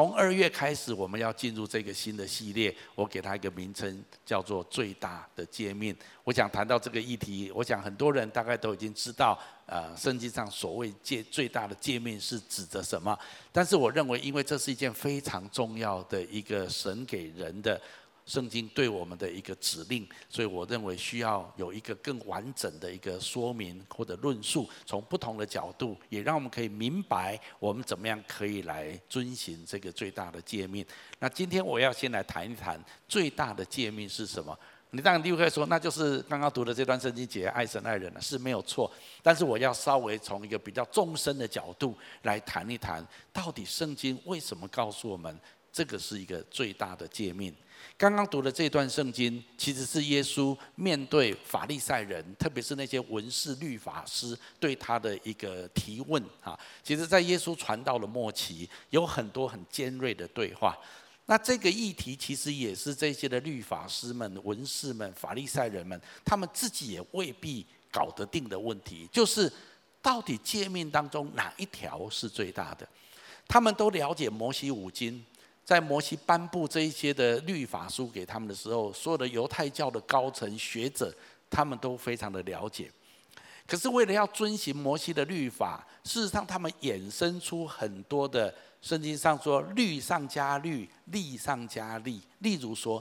从二月开始，我们要进入这个新的系列，我给它一个名称，叫做“最大的界面”。我想谈到这个议题，我想很多人大概都已经知道，呃，圣经上所谓“界最大的界面”是指的什么。但是我认为，因为这是一件非常重要的一个神给人的。圣经对我们的一个指令，所以我认为需要有一个更完整的一个说明或者论述，从不同的角度，也让我们可以明白我们怎么样可以来遵循这个最大的诫命。那今天我要先来谈一谈最大的诫命是什么？你当然立刻说，那就是刚刚读的这段圣经节，爱神爱人了，是没有错。但是我要稍微从一个比较纵深的角度来谈一谈，到底圣经为什么告诉我们这个是一个最大的诫命？刚刚读的这段圣经，其实是耶稣面对法利赛人，特别是那些文士律法师对他的一个提问啊。其实，在耶稣传道的末期，有很多很尖锐的对话。那这个议题，其实也是这些的律法师们、文士们、法利赛人们，他们自己也未必搞得定的问题，就是到底诫命当中哪一条是最大的？他们都了解摩西五经。在摩西颁布这一些的律法书给他们的时候，所有的犹太教的高层学者，他们都非常的了解。可是为了要遵循摩西的律法，事实上他们衍生出很多的圣经上说律上加律，利上加利。例如说。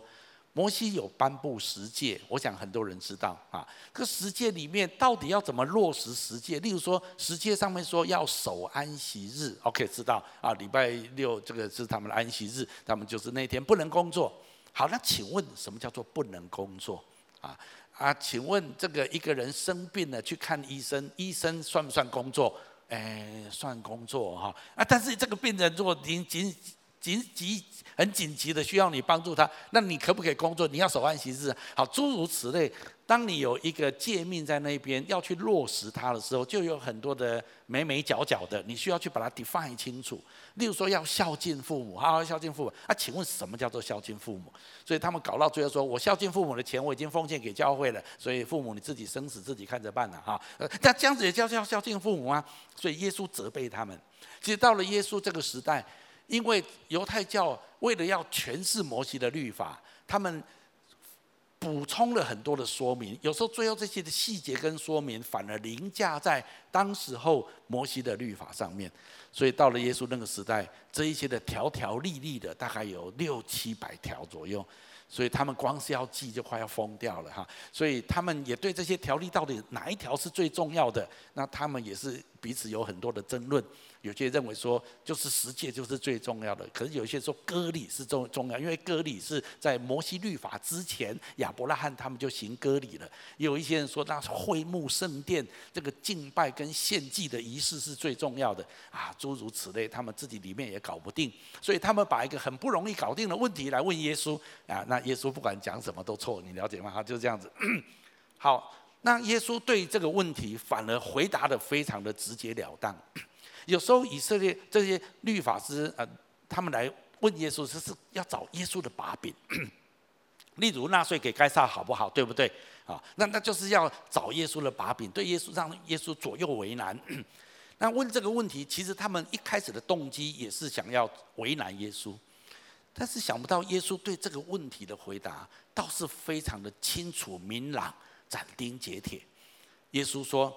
摩西有颁布十诫，我想很多人知道啊。可十诫里面到底要怎么落实十诫？例如说，十诫上面说要守安息日，OK，知道啊？礼拜六这个是他们的安息日，他们就是那天不能工作。好，那请问什么叫做不能工作？啊啊，请问这个一个人生病了去看医生，医生算不算工作？哎，算工作哈。啊，但是这个病人如果仅仅紧急很紧急的需要你帮助他，那你可不可以工作？你要守安息日，好，诸如此类。当你有一个诫命在那边要去落实它的时候，就有很多的眉眉角角的，你需要去把它 define 清楚。例如说要孝敬父母，好好孝敬父母。啊，请问什么叫做孝敬父母？所以他们搞到最后说，我孝敬父母的钱我已经奉献给教会了，所以父母你自己生死自己看着办了哈。呃那这样子也叫叫孝敬父母啊？所以耶稣责备他们。其实到了耶稣这个时代。因为犹太教为了要诠释摩西的律法，他们补充了很多的说明，有时候最后这些的细节跟说明反而凌驾在当时候摩西的律法上面，所以到了耶稣那个时代，这一些的条条例例的大概有六七百条左右，所以他们光是要记就快要疯掉了哈，所以他们也对这些条例到底哪一条是最重要的，那他们也是彼此有很多的争论。有些认为说，就是十诫就是最重要的，可是有些说割礼是重重要，因为割礼是在摩西律法之前，亚伯拉罕他们就行割礼了。有一些人说，那会幕圣殿这个敬拜跟献祭的仪式是最重要的啊，诸如此类，他们自己里面也搞不定，所以他们把一个很不容易搞定的问题来问耶稣啊，那耶稣不管讲什么都错，你了解吗？他就这样子。好，那耶稣对这个问题反而回答得非常的直截了当。有时候以色列这些律法师，呃，他们来问耶稣，这是要找耶稣的把柄。例如纳税给该撒好不好，对不对？啊，那那就是要找耶稣的把柄，对耶稣让耶稣左右为难。那问这个问题，其实他们一开始的动机也是想要为难耶稣，但是想不到耶稣对这个问题的回答倒是非常的清楚明朗、斩钉截铁。耶稣说，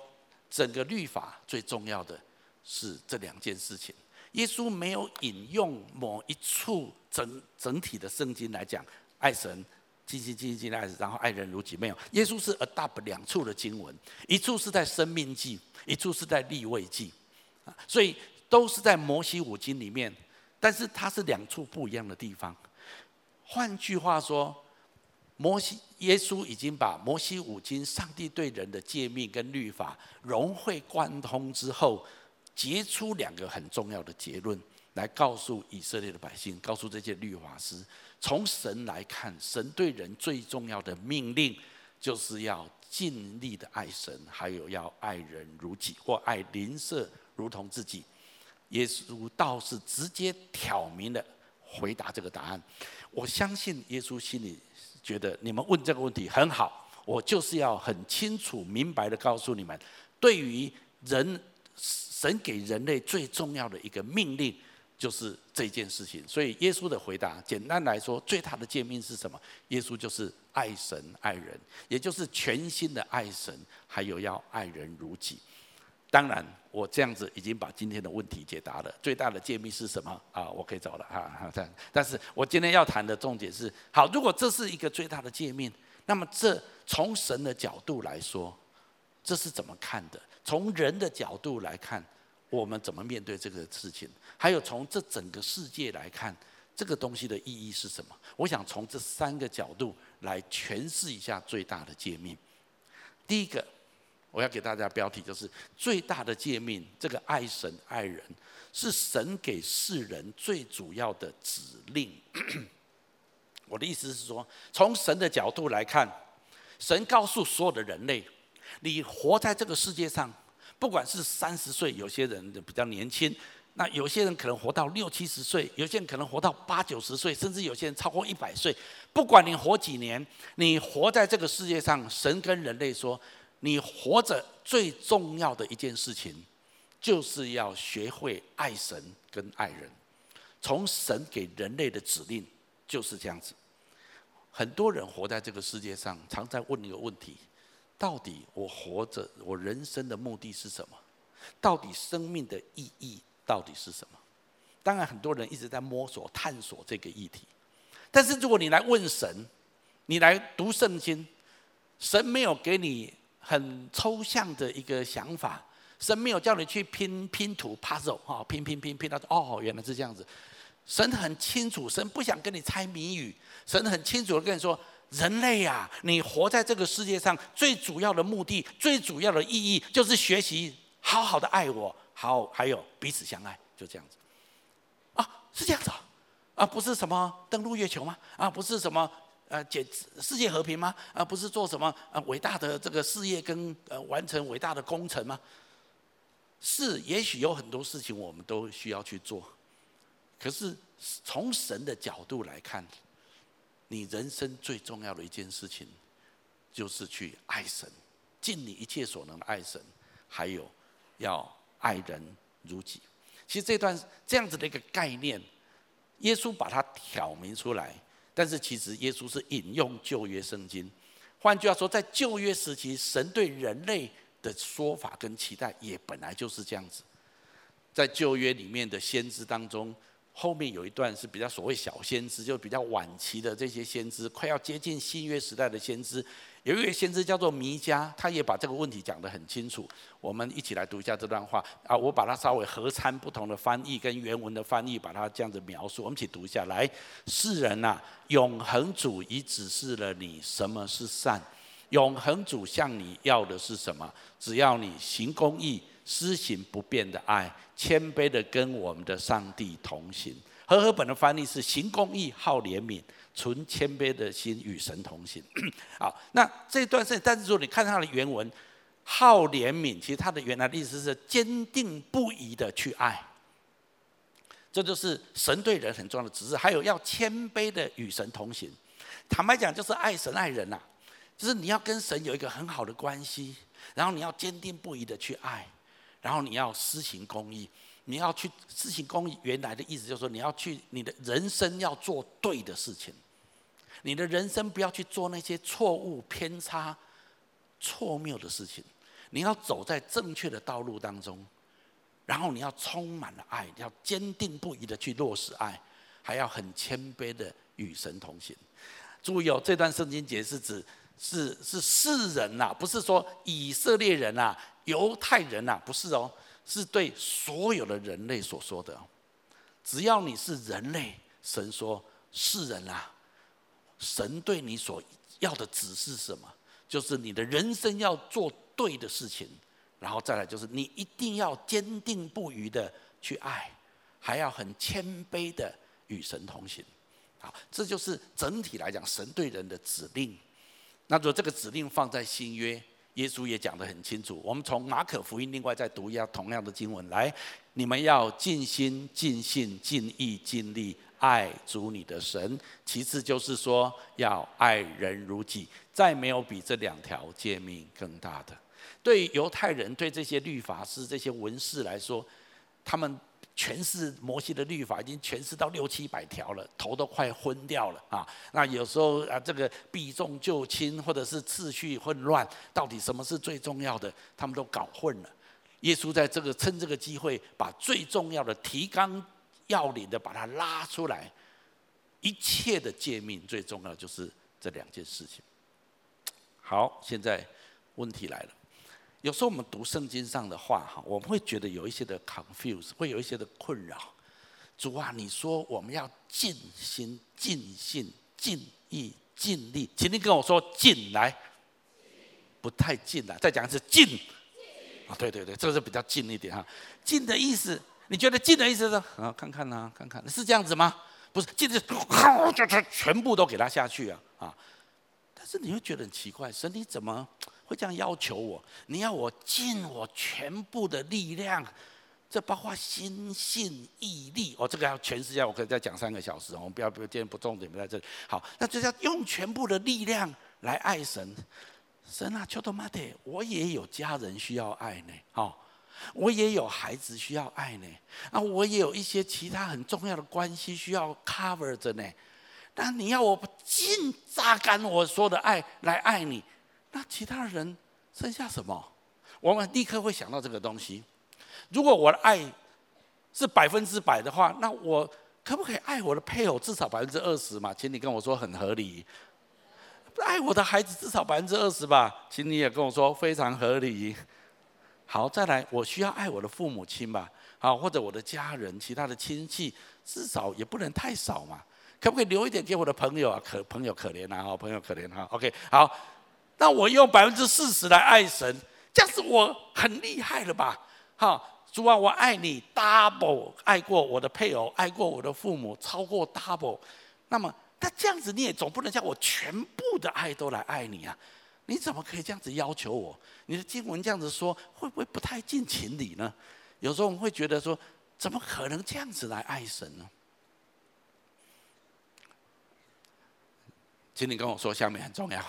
整个律法最重要的。是这两件事情，耶稣没有引用某一处整整体的圣经来讲爱神，尽心尽心尽爱，然后爱人如己。没有，耶稣是 adopt 两处的经文，一处是在生命记，一处是在立位记，所以都是在摩西五经里面，但是它是两处不一样的地方。换句话说，摩西耶稣已经把摩西五经上帝对人的诫命跟律法融会贯通之后。结出两个很重要的结论，来告诉以色列的百姓，告诉这些律法师：从神来看，神对人最重要的命令，就是要尽力的爱神，还有要爱人如己，或爱邻舍如同自己。耶稣倒是直接挑明了回答这个答案。我相信耶稣心里觉得你们问这个问题很好，我就是要很清楚明白的告诉你们，对于人。神给人类最重要的一个命令，就是这件事情。所以耶稣的回答，简单来说，最大的诫命是什么？耶稣就是爱神爱人，也就是全心的爱神，还有要爱人如己。当然，我这样子已经把今天的问题解答了。最大的诫命是什么啊？我可以走了哈。这样，但是我今天要谈的重点是：好，如果这是一个最大的诫命，那么这从神的角度来说，这是怎么看的？从人的角度来看，我们怎么面对这个事情？还有从这整个世界来看，这个东西的意义是什么？我想从这三个角度来诠释一下最大的诫命。第一个，我要给大家标题就是最大的诫命，这个爱神爱人是神给世人最主要的指令。我的意思是说，从神的角度来看，神告诉所有的人类。你活在这个世界上，不管是三十岁，有些人比较年轻，那有些人可能活到六七十岁，有些人可能活到八九十岁，甚至有些人超过一百岁。不管你活几年，你活在这个世界上，神跟人类说，你活着最重要的一件事情，就是要学会爱神跟爱人。从神给人类的指令就是这样子。很多人活在这个世界上，常在问一个问题。到底我活着，我人生的目的是什么？到底生命的意义到底是什么？当然，很多人一直在摸索、探索这个议题。但是，如果你来问神，你来读圣经，神没有给你很抽象的一个想法，神没有叫你去拼拼图、puzzle 哈，拼拼拼拼到哦，原来是这样子。神很清楚，神不想跟你猜谜语，神很清楚的跟你说。人类呀、啊，你活在这个世界上，最主要的目的、最主要的意义，就是学习好好的爱我，好，还有彼此相爱，就这样子。啊，是这样子啊，啊，不是什么登陆月球吗？啊，不是什么呃解世界和平吗？啊，不是做什么呃伟大的这个事业跟呃完成伟大的工程吗？是，也许有很多事情我们都需要去做，可是从神的角度来看。你人生最重要的一件事情，就是去爱神，尽你一切所能的爱神，还有要爱人如己。其实这段这样子的一个概念，耶稣把它挑明出来，但是其实耶稣是引用旧约圣经。换句话说，在旧约时期，神对人类的说法跟期待也本来就是这样子。在旧约里面的先知当中。后面有一段是比较所谓小先知，就比较晚期的这些先知，快要接近新约时代的先知。有一位先知叫做弥迦，他也把这个问题讲得很清楚。我们一起来读一下这段话。啊，我把它稍微合参不同的翻译跟原文的翻译，把它这样子描述。我们一起读一下来：世人呐、永恒主已指示了你什么是善，永恒主向你要的是什么？只要你行公义。施行不变的爱，谦卑的跟我们的上帝同行。和合本的翻译是行公义、好怜悯、存谦卑的心与神同行。好，那这段是，但是说你看它的原文，好怜悯，其实它的原来的意思是坚定不移的去爱。这就是神对人很重要的指示。还有要谦卑的与神同行。坦白讲，就是爱神爱人呐、啊，就是你要跟神有一个很好的关系，然后你要坚定不移的去爱。然后你要施行公义，你要去施行公义。原来的意思就是说，你要去你的人生要做对的事情，你的人生不要去做那些错误、偏差、错谬的事情。你要走在正确的道路当中，然后你要充满了爱，要坚定不移的去落实爱，还要很谦卑的与神同行。注意哦，这段圣经节是指是是世人呐、啊，不是说以色列人呐、啊。犹太人呐、啊，不是哦，是对所有的人类所说的。只要你是人类，神说世人啊，神对你所要的指示是什么？就是你的人生要做对的事情，然后再来就是你一定要坚定不移的去爱，还要很谦卑的与神同行。好，这就是整体来讲神对人的指令。那如果这个指令放在新约，耶稣也讲得很清楚。我们从马可福音另外再读一下同样的经文来：你们要尽心、尽性、尽意、尽力爱主你的神。其次就是说要爱人如己。再没有比这两条诫命更大的。对犹太人、对这些律法师、这些文士来说，他们诠释摩西的律法，已经诠释到六七百条了，头都快昏掉了啊！那有时候啊，这个避重就轻，或者是次序混乱，到底什么是最重要的？他们都搞混了。耶稣在这个趁这个机会，把最重要的提纲要领的把它拉出来。一切的诫命最重要就是这两件事情。好，现在问题来了。有时候我们读圣经上的话，哈，我们会觉得有一些的 confuse，会有一些的困扰。主啊，你说我们要尽心、尽性、尽意、尽力，请你跟我说“尽”来，不太近了。再讲一次“尽”。啊，对对对，这个是比较近一点哈。尽的意思，你觉得尽的意思是？啊，看看呐，看看，是这样子吗？不是，尽的就全部都给他下去啊啊！但是你会觉得很奇怪，神你怎么？会这样要求我，你要我尽我全部的力量，这包括心性、毅力。哦，这个要全世界，我可以再讲三个小时。我们不要，不要，今天不重点不在这里。好，那就要用全部的力量来爱神。神啊，求他妈的，我也有家人需要爱呢。哦，我也有孩子需要爱呢。啊，我也有一些其他很重要的关系需要 cover 着呢。但你要我尽榨干我所有的爱来爱你。那其他人剩下什么？我们立刻会想到这个东西。如果我的爱是百分之百的话，那我可不可以爱我的配偶至少百分之二十嘛？请你跟我说很合理。爱我的孩子至少百分之二十吧？请你也跟我说非常合理。好，再来，我需要爱我的父母亲吧？好，或者我的家人、其他的亲戚，至少也不能太少嘛？可不可以留一点给我的朋友啊？可朋友可怜啊！好，朋友可怜哈。OK，好。那我用百分之四十来爱神，这样子我很厉害了吧？哈，主啊，我爱你 double，爱过我的配偶，爱过我的父母，超过 double。那么，那这样子你也总不能叫我全部的爱都来爱你啊？你怎么可以这样子要求我？你的经文这样子说，会不会不太近情理呢？有时候我们会觉得说，怎么可能这样子来爱神呢？请你跟我说，下面很重要。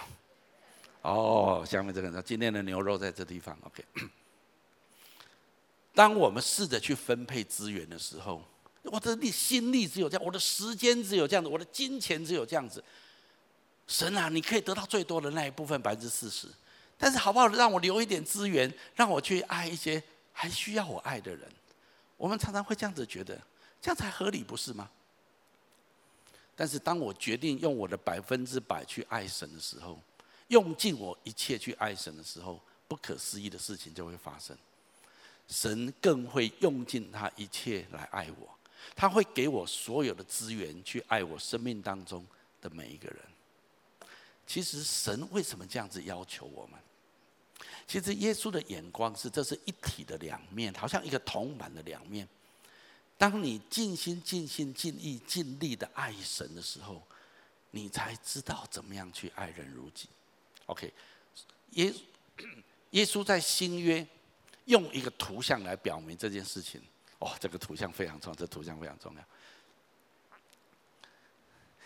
哦，下面这个呢，今天的牛肉在这地方。OK，当我们试着去分配资源的时候，我的力心力只有这样，我的时间只有这样子，我的金钱只有这样子。神啊，你可以得到最多的那一部分百分之四十，但是好不好？让我留一点资源，让我去爱一些还需要我爱的人。我们常常会这样子觉得，这样才合理，不是吗？但是当我决定用我的百分之百去爱神的时候，用尽我一切去爱神的时候，不可思议的事情就会发生。神更会用尽他一切来爱我，他会给我所有的资源去爱我生命当中的每一个人。其实神为什么这样子要求我们？其实耶稣的眼光是，这是一体的两面，好像一个铜板的两面。当你尽心、尽心、尽意、尽力的爱神的时候，你才知道怎么样去爱人如己。OK，耶耶稣在新约用一个图像来表明这件事情。哦，这个图像非常重要，这图像非常重要。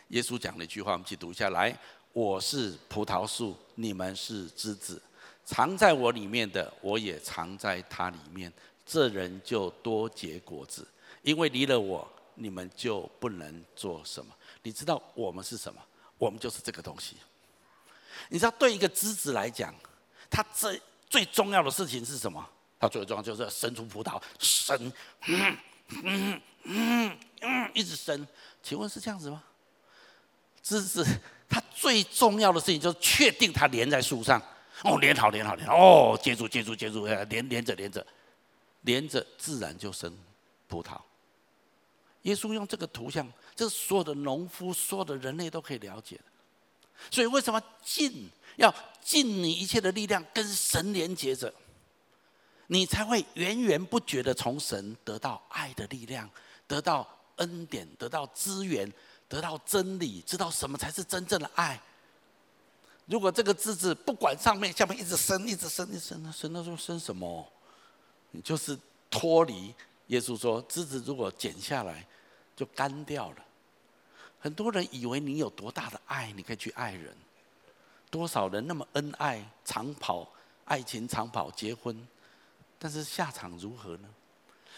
耶稣讲了一句话，我们一起读下来：我是葡萄树，你们是枝子，藏在我里面的，我也藏在他里面。这人就多结果子，因为离了我，你们就不能做什么。你知道我们是什么？我们就是这个东西。你知道，对一个枝子来讲，它最最重要的事情是什么？它最重要就是要生出葡萄，生，嗯嗯嗯嗯，一直生。请问是这样子吗？枝子它最重要的事情就是确定它连在树上，哦，连好连好连好，哦，接住接住接住，连连着连着，连着自然就生葡萄。耶稣用这个图像，这是所有的农夫、所有的人类都可以了解的。所以，为什么尽要尽你一切的力量跟神连接着，你才会源源不绝的从神得到爱的力量，得到恩典，得到资源，得到真理，知道什么才是真正的爱。如果这个枝子不管上面下面一直生，一直生，一直生，生到说生什么？你就是脱离。耶稣说，枝子如果剪下来，就干掉了。很多人以为你有多大的爱，你可以去爱人。多少人那么恩爱，长跑，爱情长跑，结婚，但是下场如何呢？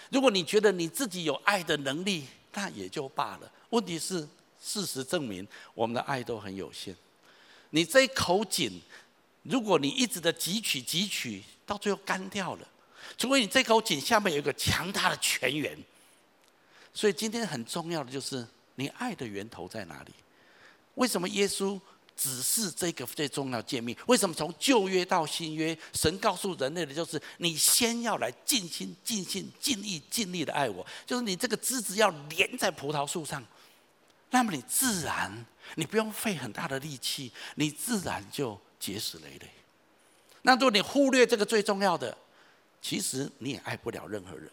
如果你觉得你自己有爱的能力，那也就罢了。问题是，事实证明我们的爱都很有限。你这口井，如果你一直的汲取汲取，到最后干掉了。除非你这口井下面有一个强大的泉源。所以今天很重要的就是，你爱的源头在哪里？为什么耶稣？只是这个最重要诫命。为什么从旧约到新约，神告诉人类的就是：你先要来尽心、尽心、尽意、尽力的爱我。就是你这个枝子要连在葡萄树上，那么你自然，你不用费很大的力气，你自然就结实累累。那如果你忽略这个最重要的，其实你也爱不了任何人。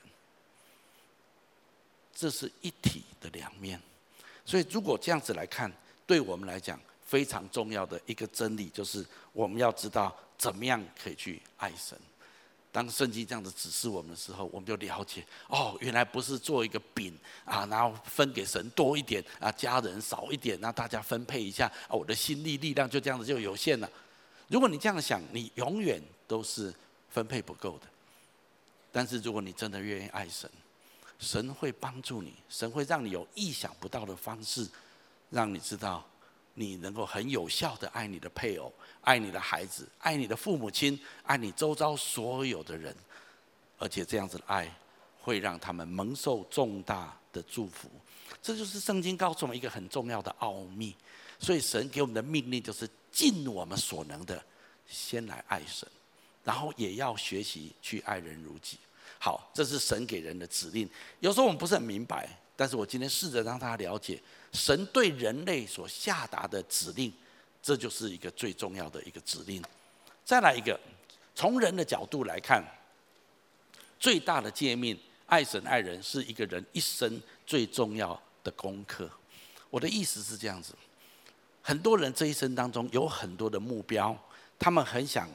这是一体的两面。所以如果这样子来看，对我们来讲，非常重要的一个真理，就是我们要知道怎么样可以去爱神。当圣经这样子指示我们的时候，我们就了解哦，原来不是做一个饼啊，然后分给神多一点啊，家人少一点，那大家分配一下，我的心力力量就这样子就有限了。如果你这样想，你永远都是分配不够的。但是如果你真的愿意爱神，神会帮助你，神会让你有意想不到的方式，让你知道。你能够很有效的爱你的配偶，爱你的孩子，爱你的父母亲，爱你周遭所有的人，而且这样子的爱会让他们蒙受重大的祝福。这就是圣经告诉我们一个很重要的奥秘。所以神给我们的命令就是尽我们所能的先来爱神，然后也要学习去爱人如己。好，这是神给人的指令。有时候我们不是很明白，但是我今天试着让他了解。神对人类所下达的指令，这就是一个最重要的一个指令。再来一个，从人的角度来看，最大的诫命，爱神爱人，是一个人一生最重要的功课。我的意思是这样子，很多人这一生当中有很多的目标，他们很想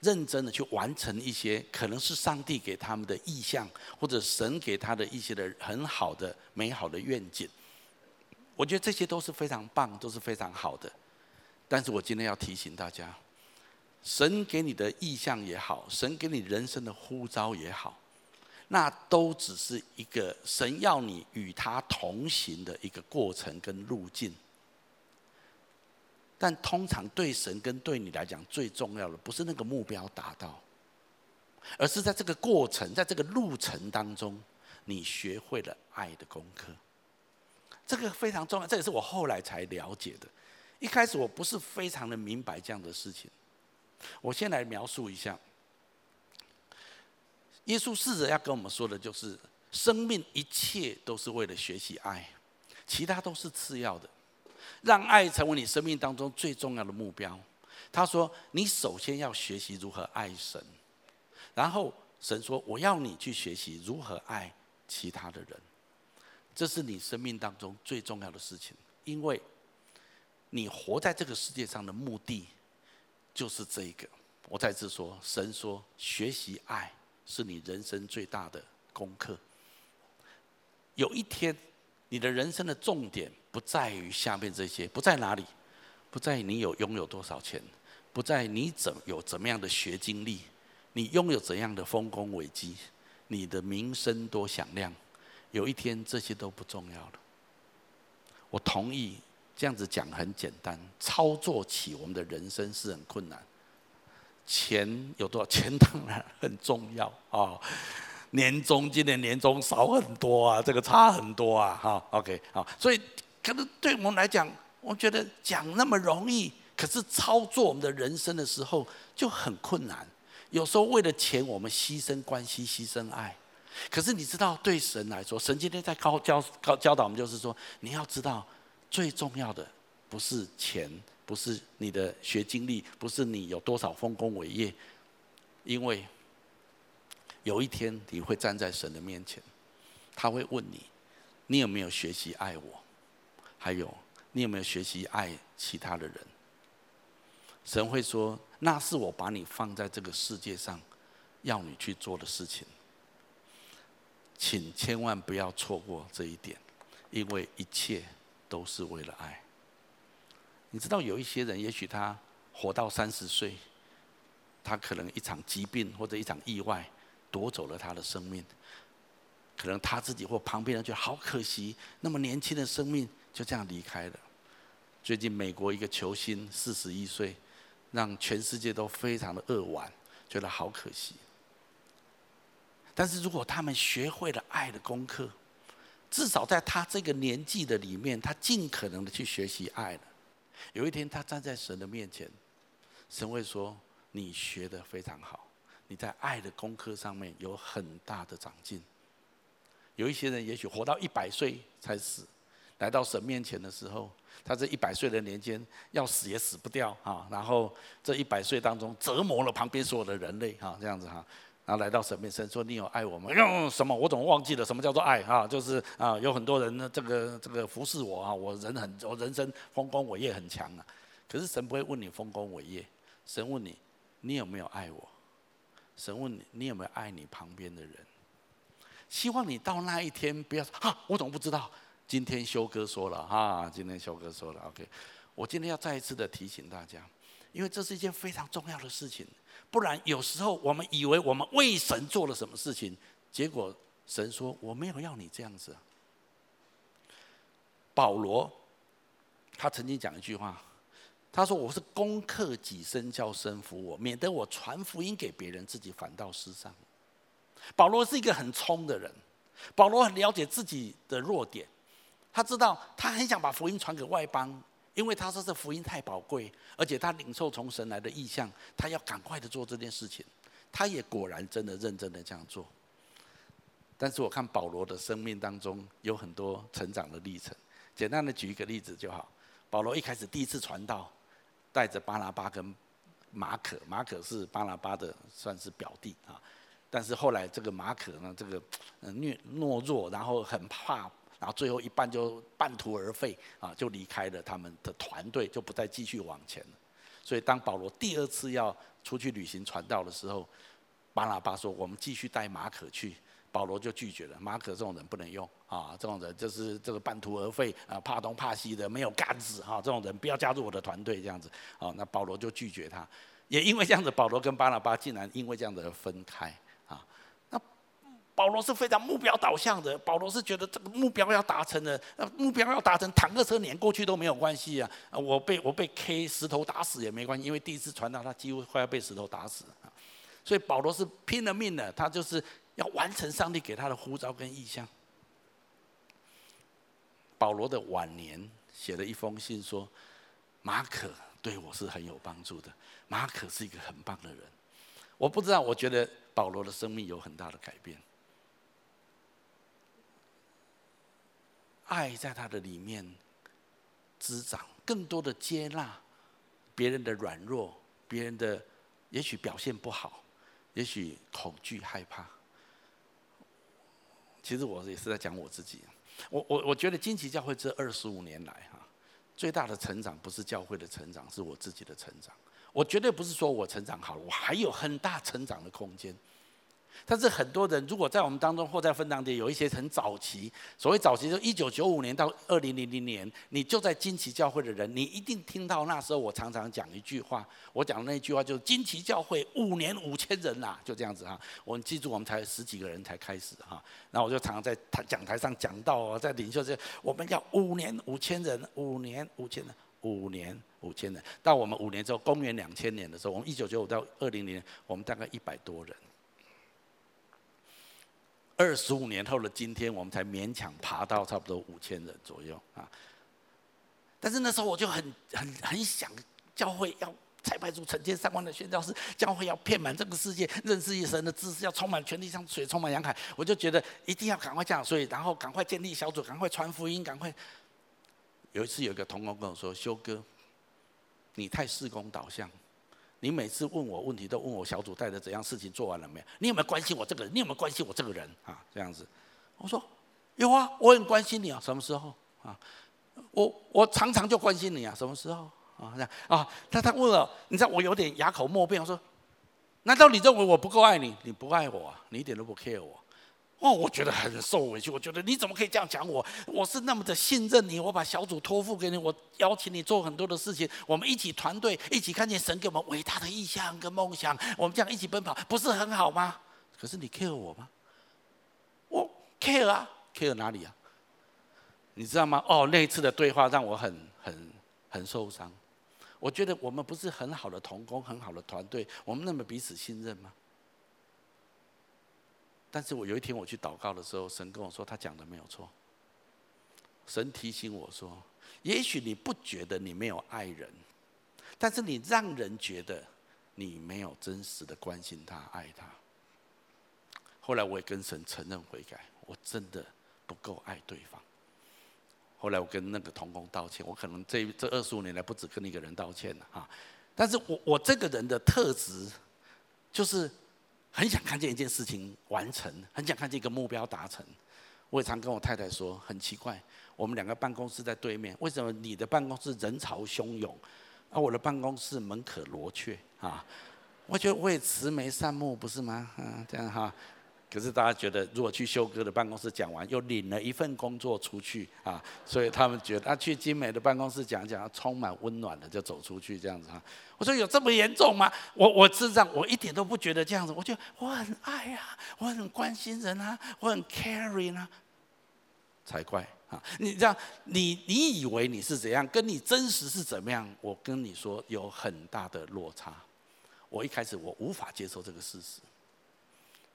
认真的去完成一些可能是上帝给他们的意向，或者神给他的一些的很好的美好的愿景。我觉得这些都是非常棒，都是非常好的。但是我今天要提醒大家，神给你的意向也好，神给你人生的呼召也好，那都只是一个神要你与他同行的一个过程跟路径。但通常对神跟对你来讲，最重要的不是那个目标达到，而是在这个过程，在这个路程当中，你学会了爱的功课。这个非常重要，这也是我后来才了解的。一开始我不是非常的明白这样的事情。我先来描述一下，耶稣试着要跟我们说的就是，生命一切都是为了学习爱，其他都是次要的。让爱成为你生命当中最重要的目标。他说，你首先要学习如何爱神，然后神说，我要你去学习如何爱其他的人。这是你生命当中最重要的事情，因为你活在这个世界上的目的就是这个。我再次说，神说学习爱是你人生最大的功课。有一天，你的人生的重点不在于下面这些，不在哪里，不在你有拥有多少钱，不在你怎有怎么样的学经历，你拥有怎样的丰功伟绩，你的名声多响亮。有一天，这些都不重要了。我同意这样子讲很简单，操作起我们的人生是很困难。钱有多少钱当然很重要啊。年终今年年终少很多啊，这个差很多啊。哈，OK，好，所以可能对我们来讲，我觉得讲那么容易，可是操作我们的人生的时候就很困难。有时候为了钱，我们牺牲关系，牺牲爱。可是你知道，对神来说，神今天在高教高教导我们，就是说，你要知道，最重要的不是钱，不是你的学经历，不是你有多少丰功伟业，因为有一天你会站在神的面前，他会问你，你有没有学习爱我？还有，你有没有学习爱其他的人？神会说，那是我把你放在这个世界上，要你去做的事情。请千万不要错过这一点，因为一切都是为了爱。你知道有一些人，也许他活到三十岁，他可能一场疾病或者一场意外夺走了他的生命。可能他自己或旁边人觉得好可惜，那么年轻的生命就这样离开了。最近美国一个球星四十一岁，让全世界都非常的扼腕，觉得好可惜。但是如果他们学会了爱的功课，至少在他这个年纪的里面，他尽可能的去学习爱了。有一天他站在神的面前，神会说：“你学的非常好，你在爱的功课上面有很大的长进。”有一些人也许活到一百岁才死，来到神面前的时候，他这一百岁的年间要死也死不掉啊！然后这一百岁当中折磨了旁边所有的人类哈，这样子哈，然后来到神面前说：“你有爱我吗？”用什么？我怎么忘记了什么叫做爱啊？就是啊，有很多人呢，这个这个服侍我啊，我人很我人生丰功伟业很强啊。可是神不会问你丰功伟业，神问你你有没有爱我？神问你你有没有爱你旁边的人？希望你到那一天不要说啊，我怎么不知道？今天修哥说了哈，今天修哥说了，OK。我今天要再一次的提醒大家，因为这是一件非常重要的事情。不然有时候我们以为我们为神做了什么事情，结果神说我没有要你这样子。保罗他曾经讲一句话，他说我是攻克己身，叫身服我，免得我传福音给别人，自己反倒失丧。保罗是一个很冲的人，保罗很了解自己的弱点，他知道他很想把福音传给外邦，因为他说这福音太宝贵，而且他领受从神来的意象，他要赶快的做这件事情。他也果然真的认真的这样做。但是我看保罗的生命当中有很多成长的历程，简单的举一个例子就好。保罗一开始第一次传道，带着巴拿巴跟马可，马可是巴拿巴的算是表弟啊。但是后来这个马可呢，这个懦懦弱，然后很怕，然后最后一半就半途而废啊，就离开了他们的团队，就不再继续往前了。所以当保罗第二次要出去旅行传道的时候，巴拿巴说：“我们继续带马可去。”保罗就拒绝了。马可这种人不能用啊，这种人就是这个半途而废啊，怕东怕西的，没有干子哈，这种人不要加入我的团队这样子。啊，那保罗就拒绝他，也因为这样子，保罗跟巴拿巴竟然因为这样子而分开啊。保罗是非常目标导向的，保罗是觉得这个目标要达成的，那目标要达成，坦克车碾过去都没有关系啊！我被我被 K 石头打死也没关系，因为第一次传道他几乎快要被石头打死！所以保罗是拼了命的，他就是要完成上帝给他的呼召跟意向。保罗的晚年写了一封信说：“马可对我是很有帮助的，马可是一个很棒的人。”我不知道，我觉得保罗的生命有很大的改变。爱在他的里面滋长，更多的接纳别人的软弱，别人的也许表现不好，也许恐惧害怕。其实我也是在讲我自己，我我我觉得金旗教会这二十五年来哈，最大的成长不是教会的成长，是我自己的成长。我绝对不是说我成长好了，我还有很大成长的空间。但是很多人如果在我们当中或在分堂里有一些很早期，所谓早期就一九九五年到二零零零年，你就在金奇教会的人，你一定听到那时候我常常讲一句话，我讲的那句话就是金奇教会五年五千人呐、就这样子哈。我们记住，我们才十几个人才开始哈，然后我就常常在讲台上讲到哦，在领袖这，我们要五年五千人，五年五千人，五年五千人。到我们五年之后，公元两千年的时候，我们一九九五到二零零，我们大概一百多人。二十五年后的今天，我们才勉强爬到差不多五千人左右啊。但是那时候我就很很很想，教会要差派出成千上万的宣教士，教会要遍满这个世界，认识一神的知识要充满全地，像水充满洋海。我就觉得一定要赶快这样，所以然后赶快建立小组，赶快传福音，赶快。有一次有个同工跟我说：“修哥，你太事工导向。”你每次问我问题，都问我小组带的怎样事情做完了没有？你有没有关心我这个人？你有没有关心我这个人啊？这样子，我说有啊，我很关心你啊。什么时候啊？我我常常就关心你啊。什么时候啊？这样啊？他他问了，你知道我有点哑口莫辩。我说，难道你认为我不够爱你？你不爱我？你一点都不 care 我。哦，我觉得很受委屈。我觉得你怎么可以这样讲我？我是那么的信任你，我把小组托付给你，我邀请你做很多的事情，我们一起团队，一起看见神给我们伟大的意向跟梦想，我们这样一起奔跑，不是很好吗？可是你 care 我吗？我 care 啊，care 哪里啊？你知道吗？哦，那一次的对话让我很很很受伤。我觉得我们不是很好的同工，很好的团队，我们那么彼此信任吗？但是我有一天我去祷告的时候，神跟我说，他讲的没有错。神提醒我说，也许你不觉得你没有爱人，但是你让人觉得你没有真实的关心他、爱他。后来我也跟神承认悔改，我真的不够爱对方。后来我跟那个同工道歉，我可能这这二十五年来不止跟一个人道歉了哈。但是我我这个人的特质，就是很想看见一件事情完成，很想看见一个目标达成。我也常跟我太太说，很奇怪，我们两个办公室在对面，为什么你的办公室人潮汹涌，而我的办公室门可罗雀啊？我觉得我也慈眉善目，不是吗？嗯，这样哈。可是大家觉得，如果去修哥的办公室讲完，又领了一份工作出去啊，所以他们觉得他去金美的办公室讲讲，充满温暖的就走出去这样子哈。我说有这么严重吗？我我是这样，我一点都不觉得这样子。我就我很爱啊，我很关心人啊，我很 caring 啊，才怪啊！你这样，你你以为你是怎样，跟你真实是怎么样？我跟你说有很大的落差。我一开始我无法接受这个事实。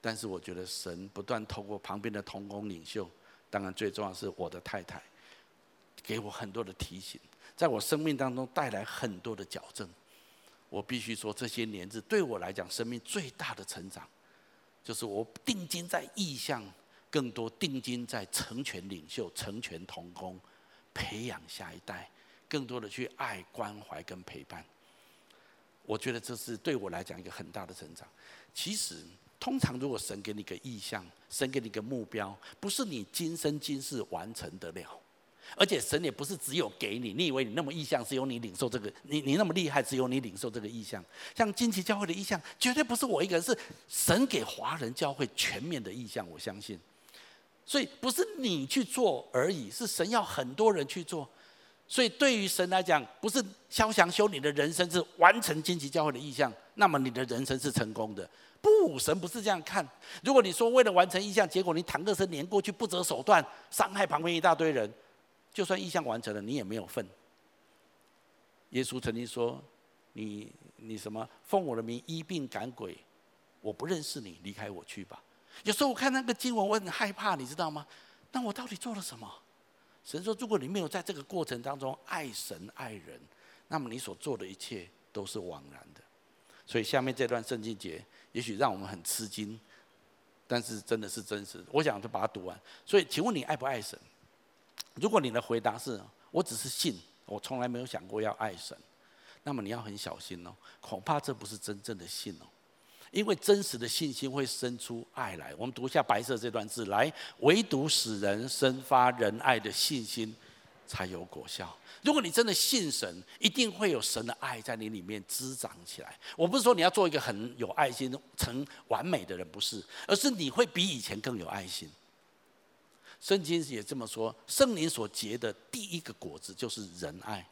但是我觉得神不断透过旁边的同工领袖，当然最重要是我的太太，给我很多的提醒，在我生命当中带来很多的矫正。我必须说，这些年日对我来讲，生命最大的成长，就是我定睛在意象，更多定睛在成全领袖、成全同工，培养下一代，更多的去爱、关怀跟陪伴。我觉得这是对我来讲一个很大的成长。其实。通常，如果神给你个意向，神给你个目标，不是你今生今世完成得了，而且神也不是只有给你。你以为你那么意向，只有你领受这个？你你那么厉害，只有你领受这个意向？像金旗教会的意向，绝对不是我一个人，是神给华人教会全面的意向。我相信，所以不是你去做而已，是神要很多人去做。所以对于神来讲，不是肖祥修你的人生是完成金旗教会的意向，那么你的人生是成功的。不，神不是这样看。如果你说为了完成意象，结果你坦克车碾过去，不择手段伤害旁边一大堆人，就算意象完成了，你也没有份。耶稣曾经说：“你你什么奉我的名医病赶鬼，我不认识你，离开我去吧。”有时候我看那个经文，我很害怕，你知道吗？那我到底做了什么？神说：“如果你没有在这个过程当中爱神爱人，那么你所做的一切都是枉然的。”所以下面这段圣经节。也许让我们很吃惊，但是真的是真实。我想就把它读完。所以，请问你爱不爱神？如果你的回答是“我只是信，我从来没有想过要爱神”，那么你要很小心哦，恐怕这不是真正的信哦。因为真实的信心会生出爱来。我们读一下白色这段字来：唯独使人生发仁爱的信心，才有果效。如果你真的信神，一定会有神的爱在你里面滋长起来。我不是说你要做一个很有爱心、成完美的人，不是，而是你会比以前更有爱心。圣经也这么说，圣灵所结的第一个果子就是仁爱。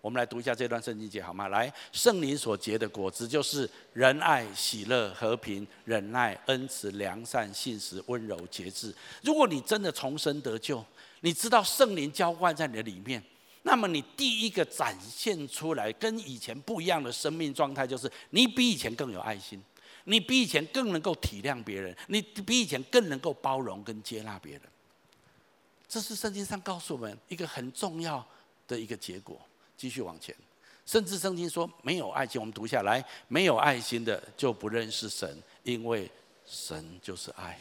我们来读一下这段圣经节好吗？来，圣灵所结的果子就是仁爱、喜乐、和平、忍耐、恩慈、良善、信实、温柔、节制。如果你真的重生得救，你知道圣灵浇灌在你的里面。那么你第一个展现出来跟以前不一样的生命状态，就是你比以前更有爱心，你比以前更能够体谅别人，你比以前更能够包容跟接纳别人。这是圣经上告诉我们一个很重要的一个结果。继续往前，甚至圣经说没有爱心，我们读下来，没有爱心的就不认识神，因为神就是爱。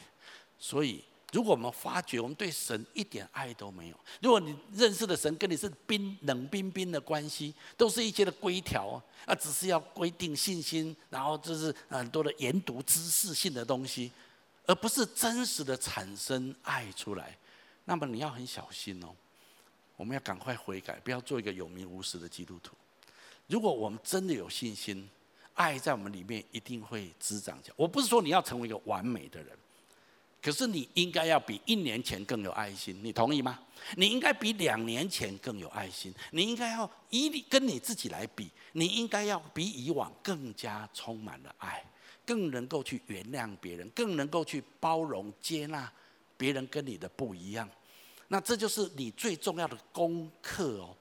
所以。如果我们发觉我们对神一点爱都没有，如果你认识的神跟你是冰冷冰冰的关系，都是一些的规条啊，只是要规定信心，然后就是很多的研读知识性的东西，而不是真实的产生爱出来，那么你要很小心哦。我们要赶快悔改，不要做一个有名无实的基督徒。如果我们真的有信心，爱在我们里面一定会滋长起来。我不是说你要成为一个完美的人。可是你应该要比一年前更有爱心，你同意吗？你应该比两年前更有爱心，你应该要以你跟你自己来比，你应该要比以往更加充满了爱，更能够去原谅别人，更能够去包容接纳别人跟你的不一样。那这就是你最重要的功课哦。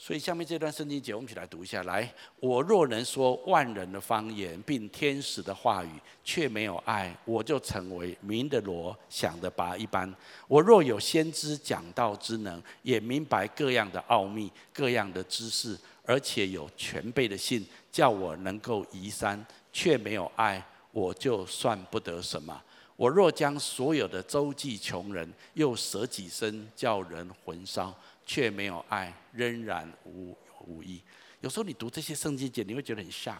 所以下面这段圣经节，我们一起来读一下。来，我若能说万人的方言，并天使的话语，却没有爱，我就成为鸣的锣，响的鈸一般。我若有先知讲道之能，也明白各样的奥秘、各样的知识，而且有全备的信，叫我能够移山，却没有爱，我就算不得什么。我若将所有的周济穷人，又舍己身叫人魂烧。却没有爱，仍然无无益。有时候你读这些圣经节，你会觉得很 shock。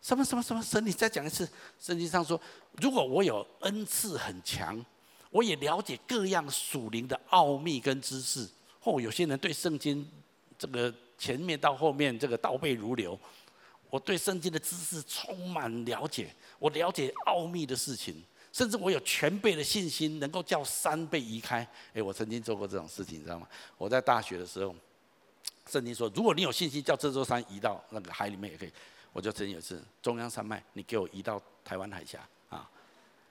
什么什么什么神？你再讲一次。圣经上说，如果我有恩赐很强，我也了解各样属灵的奥秘跟知识。哦，有些人对圣经这个前面到后面这个倒背如流。我对圣经的知识充满了解，我了解奥秘的事情。甚至我有全备的信心，能够叫山被移开。诶，我曾经做过这种事情，你知道吗？我在大学的时候，圣经说，如果你有信心，叫这座山移到那个海里面也可以。我就曾经有一次，中央山脉，你给我移到台湾海峡啊！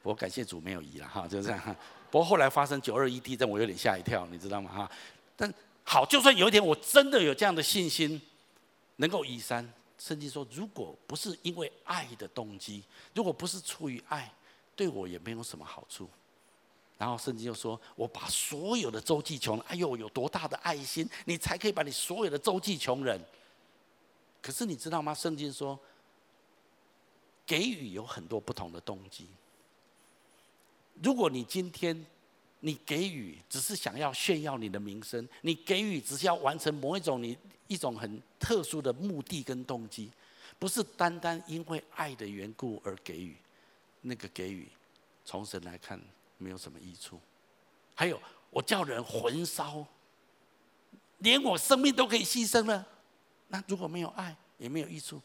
我感谢主没有移了哈，就这样。不过后来发生九二一地震，我有点吓一跳，你知道吗？哈，但好，就算有一天我真的有这样的信心，能够移山，圣经说，如果不是因为爱的动机，如果不是出于爱。对我也没有什么好处，然后圣经又说：“我把所有的周济穷人，哎呦，有多大的爱心，你才可以把你所有的周济穷人。”可是你知道吗？圣经说，给予有很多不同的动机。如果你今天你给予只是想要炫耀你的名声，你给予只是要完成某一种你一种很特殊的目的跟动机，不是单单因为爱的缘故而给予。那个给予，从神来看没有什么益处。还有，我叫人魂烧，连我生命都可以牺牲了。那如果没有爱，也没有益处。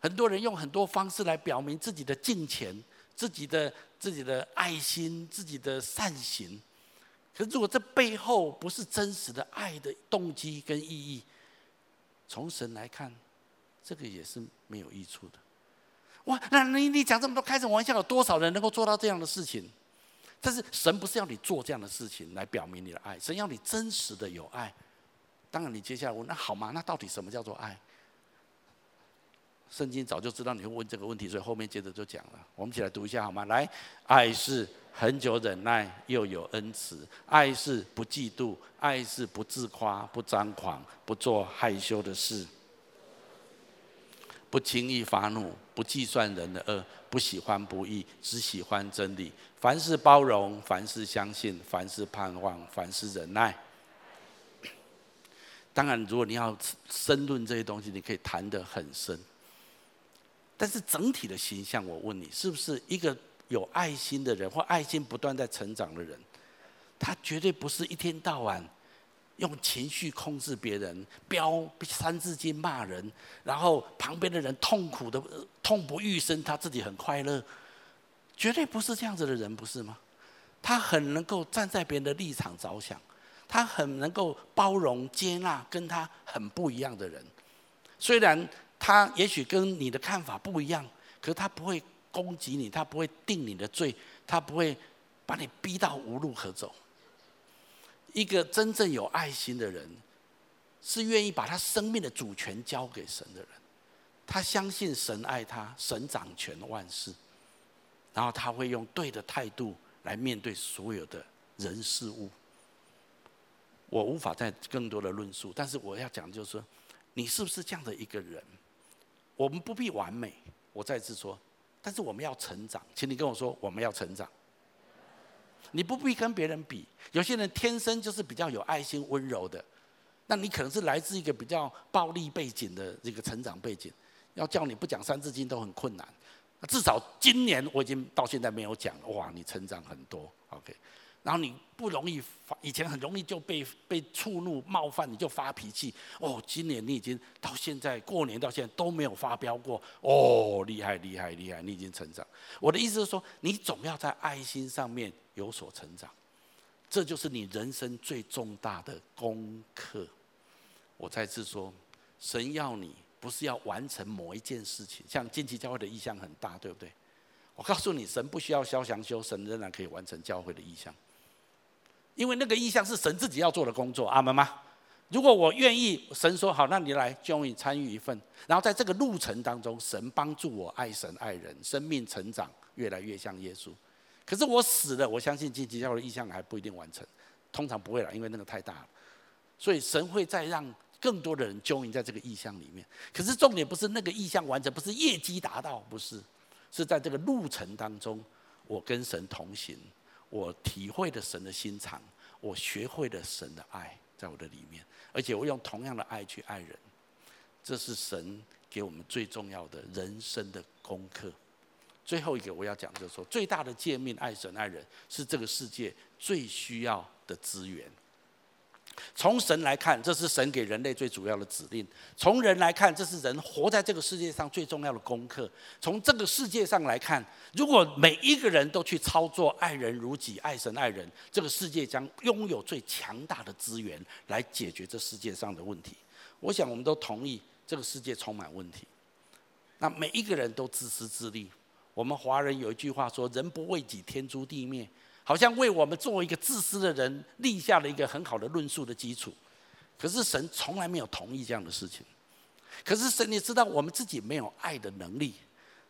很多人用很多方式来表明自己的敬虔、自己的自己的爱心、自己的善行。可是如果这背后不是真实的爱的动机跟意义，从神来看，这个也是没有益处的。哇，那你你讲这么多开什么玩笑？有多少人能够做到这样的事情？但是神不是要你做这样的事情来表明你的爱，神要你真实的有爱。当然，你接下来问，那好吗？那到底什么叫做爱？圣经早就知道你会问这个问题，所以后面接着就讲了。我们一起来读一下好吗？来，爱是恒久忍耐，又有恩慈；爱是不嫉妒，爱是不自夸，不张狂，不做害羞的事。不轻易发怒，不计算人的恶，不喜欢不义，只喜欢真理。凡事包容，凡事相信，凡事盼望，凡事忍耐。当然，如果你要深论这些东西，你可以谈得很深。但是整体的形象，我问你，是不是一个有爱心的人，或爱心不断在成长的人？他绝对不是一天到晚。用情绪控制别人，飙三字经骂人，然后旁边的人痛苦的痛不欲生，他自己很快乐，绝对不是这样子的人，不是吗？他很能够站在别人的立场着想，他很能够包容接纳跟他很不一样的人，虽然他也许跟你的看法不一样，可是他不会攻击你，他不会定你的罪，他不会把你逼到无路可走。一个真正有爱心的人，是愿意把他生命的主权交给神的人。他相信神爱他，神掌权万事，然后他会用对的态度来面对所有的人事物。我无法再更多的论述，但是我要讲就是说，你是不是这样的一个人？我们不必完美，我再次说，但是我们要成长。请你跟我说，我们要成长。你不必跟别人比，有些人天生就是比较有爱心、温柔的，那你可能是来自一个比较暴力背景的这个成长背景，要叫你不讲三字经都很困难。至少今年我已经到现在没有讲，哇，你成长很多，OK。然后你不容易发，以前很容易就被被触怒、冒犯，你就发脾气。哦，今年你已经到现在过年到现在都没有发飙过。哦，厉害厉害厉害，你已经成长。我的意思是说，你总要在爱心上面有所成长，这就是你人生最重大的功课。我再次说，神要你不是要完成某一件事情，像近期教会的意向很大，对不对？我告诉你，神不需要萧祥修，神仍然可以完成教会的意向，因为那个意向是神自己要做的工作，阿门吗？如果我愿意，神说好，那你来，join 参与一份。然后在这个路程当中，神帮助我爱神爱人，生命成长，越来越像耶稣。可是我死了，我相信近期教的意向还不一定完成，通常不会了，因为那个太大了。所以神会再让更多的人 join 在这个意向里面。可是重点不是那个意向完成，不是业绩达到，不是，是在这个路程当中，我跟神同行，我体会了神的心肠，我学会了神的爱在我的里面。而且我用同样的爱去爱人，这是神给我们最重要的人生的功课。最后一个我要讲就是说，最大的诫命爱神爱人，是这个世界最需要的资源。从神来看，这是神给人类最主要的指令；从人来看，这是人活在这个世界上最重要的功课。从这个世界上来看，如果每一个人都去操作爱人如己、爱神爱人，这个世界将拥有最强大的资源来解决这世界上的问题。我想我们都同意，这个世界充满问题。那每一个人都自私自利。我们华人有一句话说：“人不为己，天诛地灭。”好像为我们作为一个自私的人立下了一个很好的论述的基础，可是神从来没有同意这样的事情。可是神也知道我们自己没有爱的能力，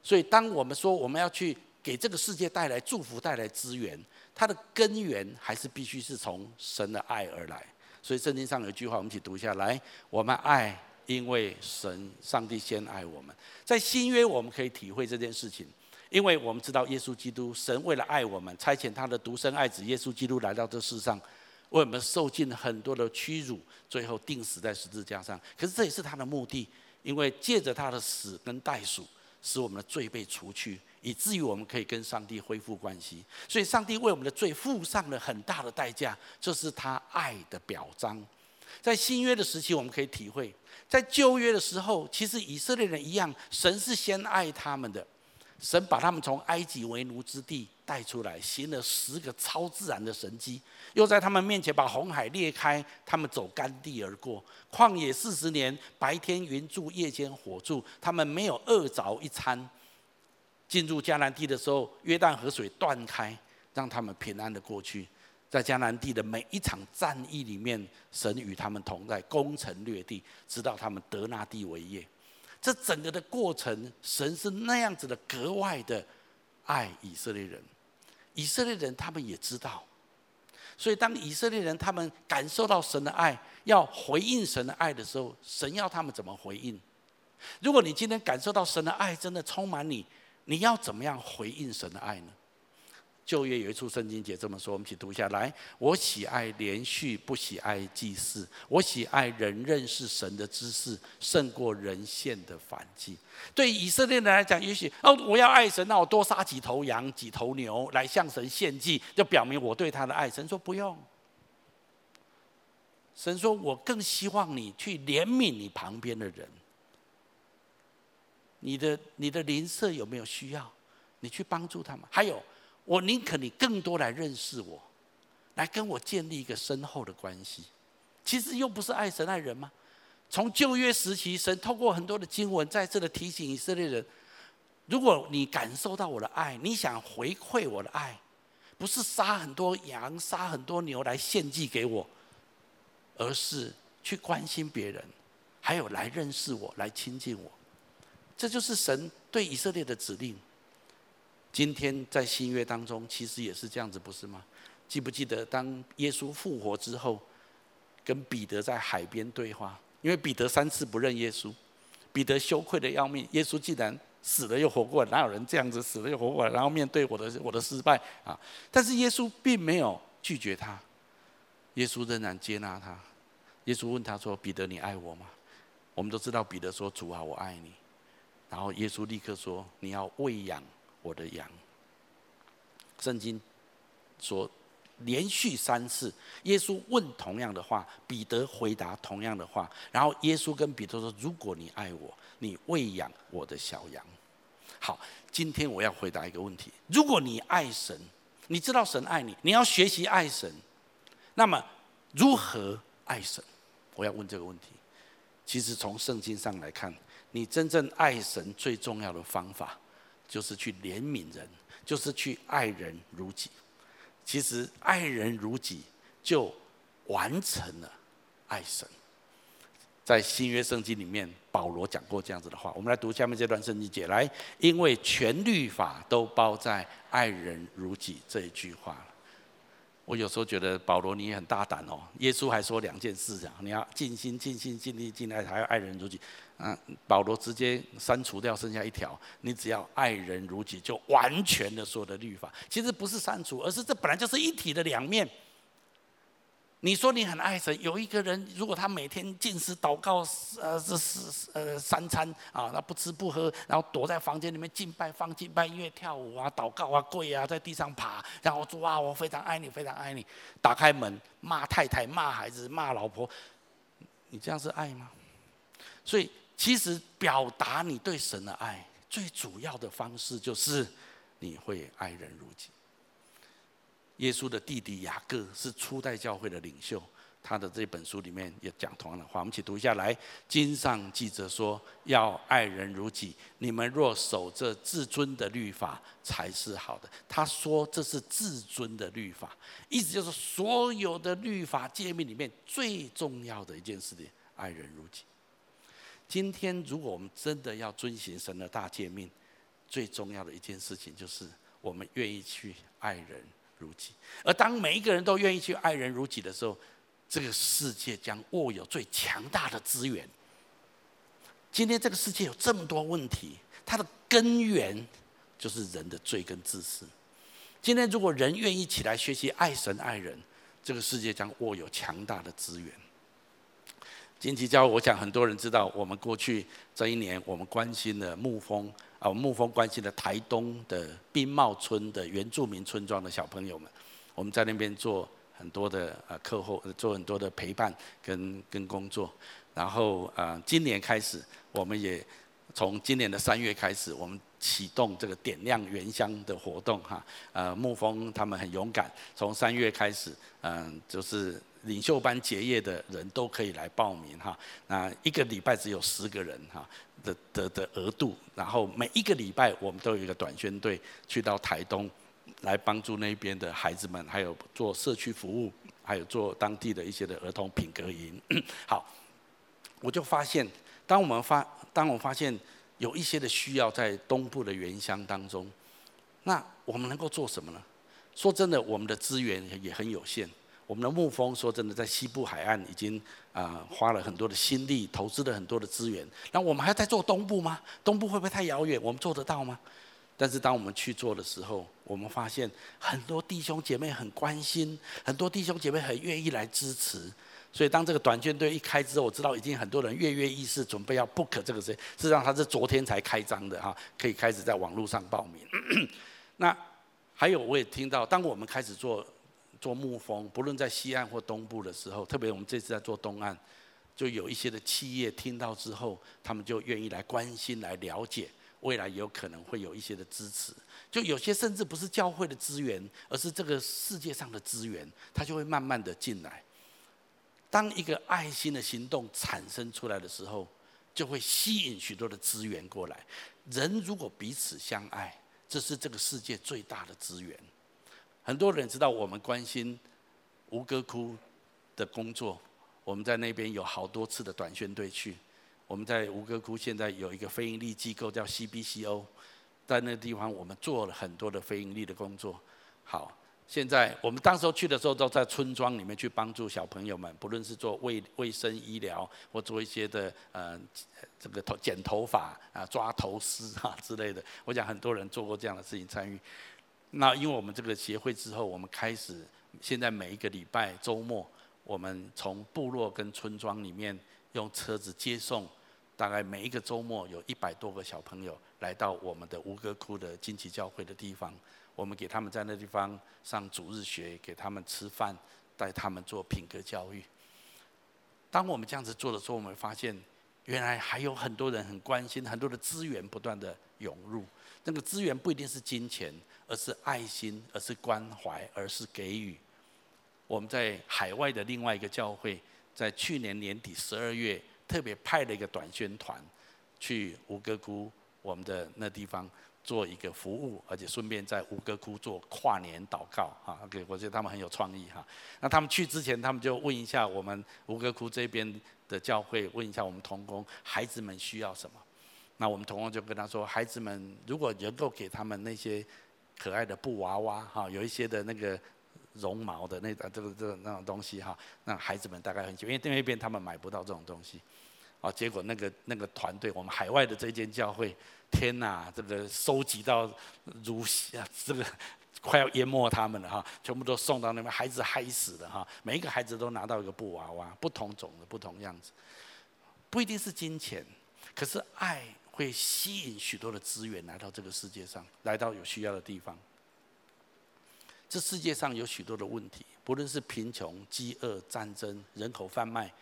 所以当我们说我们要去给这个世界带来祝福、带来资源，它的根源还是必须是从神的爱而来。所以圣经上有一句话，我们一起读一下来：我们爱，因为神上帝先爱我们。在新约，我们可以体会这件事情。因为我们知道耶稣基督，神为了爱我们，差遣他的独生爱子耶稣基督来到这世上，为我们受尽很多的屈辱，最后钉死在十字架上。可是这也是他的目的，因为借着他的死跟代赎，使我们的罪被除去，以至于我们可以跟上帝恢复关系。所以上帝为我们的罪付上了很大的代价，这是他爱的表彰。在新约的时期，我们可以体会；在旧约的时候，其实以色列人一样，神是先爱他们的。神把他们从埃及为奴之地带出来，行了十个超自然的神迹，又在他们面前把红海裂开，他们走干地而过。旷野四十年，白天云柱，夜间火柱，他们没有饿着一餐。进入迦南地的时候，约旦河水断开，让他们平安的过去。在迦南地的每一场战役里面，神与他们同在，攻城略地，直到他们得那地为业。这整个的过程，神是那样子的格外的爱以色列人。以色列人他们也知道，所以当以色列人他们感受到神的爱，要回应神的爱的时候，神要他们怎么回应？如果你今天感受到神的爱真的充满你，你要怎么样回应神的爱呢？旧约有一处圣经节这么说，我们一起读一下来。我喜爱连续，不喜爱祭祀。我喜爱人认识神的知识，胜过人献的燔祭。对以色列人来讲，也许哦，我要爱神，那我多杀几头羊、几头牛来向神献祭，就表明我对他的爱。神说不用。神说我更希望你去怜悯你旁边的人。你的你的邻舍有没有需要？你去帮助他们。还有。我宁可你更多来认识我，来跟我建立一个深厚的关系。其实又不是爱神爱人吗？从旧约时期，神透过很多的经文，再次的提醒以色列人：如果你感受到我的爱，你想回馈我的爱，不是杀很多羊、杀很多牛来献祭给我，而是去关心别人，还有来认识我、来亲近我。这就是神对以色列的指令。今天在新约当中，其实也是这样子，不是吗？记不记得当耶稣复活之后，跟彼得在海边对话？因为彼得三次不认耶稣，彼得羞愧的要命。耶稣既然死了又活过来，哪有人这样子死了又活过来，然后面对我的我的失败啊？但是耶稣并没有拒绝他，耶稣仍然接纳他。耶稣问他说：“彼得，你爱我吗？”我们都知道彼得说：“主啊，我爱你。”然后耶稣立刻说：“你要喂养。”我的羊，圣经说连续三次，耶稣问同样的话，彼得回答同样的话，然后耶稣跟彼得说：“如果你爱我，你喂养我的小羊。”好，今天我要回答一个问题：如果你爱神，你知道神爱你，你要学习爱神，那么如何爱神？我要问这个问题。其实从圣经上来看，你真正爱神最重要的方法。就是去怜悯人，就是去爱人如己。其实爱人如己就完成了爱神。在新约圣经里面，保罗讲过这样子的话。我们来读下面这段圣经节来，因为全律法都包在“爱人如己”这一句话了。我有时候觉得保罗你也很大胆哦。耶稣还说两件事啊，你要尽心、尽心、尽力、尽爱，还要爱人如己。嗯，保罗直接删除掉剩下一条，你只要爱人如己，就完全的所有的律法。其实不是删除，而是这本来就是一体的两面。你说你很爱神，有一个人如果他每天进食祷告，呃，这是呃三餐啊，他不吃不喝，然后躲在房间里面敬拜，放敬拜音乐，跳舞啊，祷告啊，跪啊，在地上爬，然后说啊，我非常爱你，非常爱你。打开门骂太太，骂孩子，骂老婆，你这样是爱吗？所以其实表达你对神的爱，最主要的方式就是你会爱人如己。耶稣的弟弟雅各是初代教会的领袖，他的这本书里面也讲同样的话。我们一起读一下来。经上记着说，要爱人如己。你们若守着至尊的律法，才是好的。他说这是至尊的律法，意思就是所有的律法诫命里面最重要的一件事情，爱人如己。今天如果我们真的要遵行神的大诫命，最重要的一件事情就是我们愿意去爱人。如己，而当每一个人都愿意去爱人如己的时候，这个世界将握有最强大的资源。今天这个世界有这么多问题，它的根源就是人的罪跟自私。今天如果人愿意起来学习爱神爱人，这个世界将握有强大的资源。荆棘教，我想很多人知道，我们过去这一年，我们关心的牧风。啊，牧风关心的台东的宾茂村的原住民村庄的小朋友们，我们在那边做很多的呃课后，做很多的陪伴跟跟工作。然后呃，今年开始，我们也从今年的三月开始，我们启动这个点亮原乡的活动哈。呃，牧风他们很勇敢，从三月开始，嗯，就是。领袖班结业的人都可以来报名哈，那一个礼拜只有十个人哈的的的额度，然后每一个礼拜我们都有一个短宣队去到台东来帮助那边的孩子们，还有做社区服务，还有做当地的一些的儿童品格营。好，我就发现，当我们发当我发现有一些的需要在东部的原乡当中，那我们能够做什么呢？说真的，我们的资源也很有限。我们的牧风说真的，在西部海岸已经啊花了很多的心力，投资了很多的资源。那我们还要再做东部吗？东部会不会太遥远？我们做得到吗？但是当我们去做的时候，我们发现很多弟兄姐妹很关心，很多弟兄姐妹很愿意来支持。所以当这个短卷队一开之后，我知道已经很多人跃跃欲试，准备要 book 这个事。事实上，他是昨天才开张的哈，可以开始在网络上报名。那还有，我也听到，当我们开始做。做牧风，不论在西岸或东部的时候，特别我们这次在做东岸，就有一些的企业听到之后，他们就愿意来关心、来了解，未来有可能会有一些的支持。就有些甚至不是教会的资源，而是这个世界上的资源，它就会慢慢的进来。当一个爱心的行动产生出来的时候，就会吸引许多的资源过来。人如果彼此相爱，这是这个世界最大的资源。很多人知道我们关心吴哥窟的工作，我们在那边有好多次的短宣队去。我们在吴哥窟现在有一个非营利机构叫 CBCO，在那个地方我们做了很多的非营利的工作。好，现在我们当时候去的时候都在村庄里面去帮助小朋友们，不论是做卫卫生医疗或做一些的呃这个头剪头发啊、抓头丝啊之类的。我想很多人做过这样的事情参与。那因为我们这个协会之后，我们开始现在每一个礼拜周末，我们从部落跟村庄里面用车子接送，大概每一个周末有一百多个小朋友来到我们的吴哥窟的金旗教会的地方，我们给他们在那地方上主日学，给他们吃饭，带他们做品格教育。当我们这样子做的时候，我们发现原来还有很多人很关心，很多的资源不断的涌入。那个资源不一定是金钱。而是爱心，而是关怀，而是给予。我们在海外的另外一个教会，在去年年底十二月，特别派了一个短宣团去吴哥窟我们的那地方，做一个服务，而且顺便在吴哥窟做跨年祷告啊。OK，我觉得他们很有创意哈。那他们去之前，他们就问一下我们吴哥窟这边的教会，问一下我们童工，孩子们需要什么？那我们同工就跟他说，孩子们如果能够给他们那些可爱的布娃娃哈，有一些的那个绒毛的那个这个这个那种东西哈，那孩子们大概很喜欢，因为那边他们买不到这种东西。啊，结果那个那个团队，我们海外的这间教会，天哪，这个收集到如啊，这个快要淹没他们了哈，全部都送到那边，孩子嗨死了哈，每一个孩子都拿到一个布娃娃，不同种的，不同样子，不一定是金钱，可是爱会吸引许多的资源来到这个世界上，来到有需要的地方。这世界上有许多的问题，不论是贫穷、饥饿、战争、人口贩卖。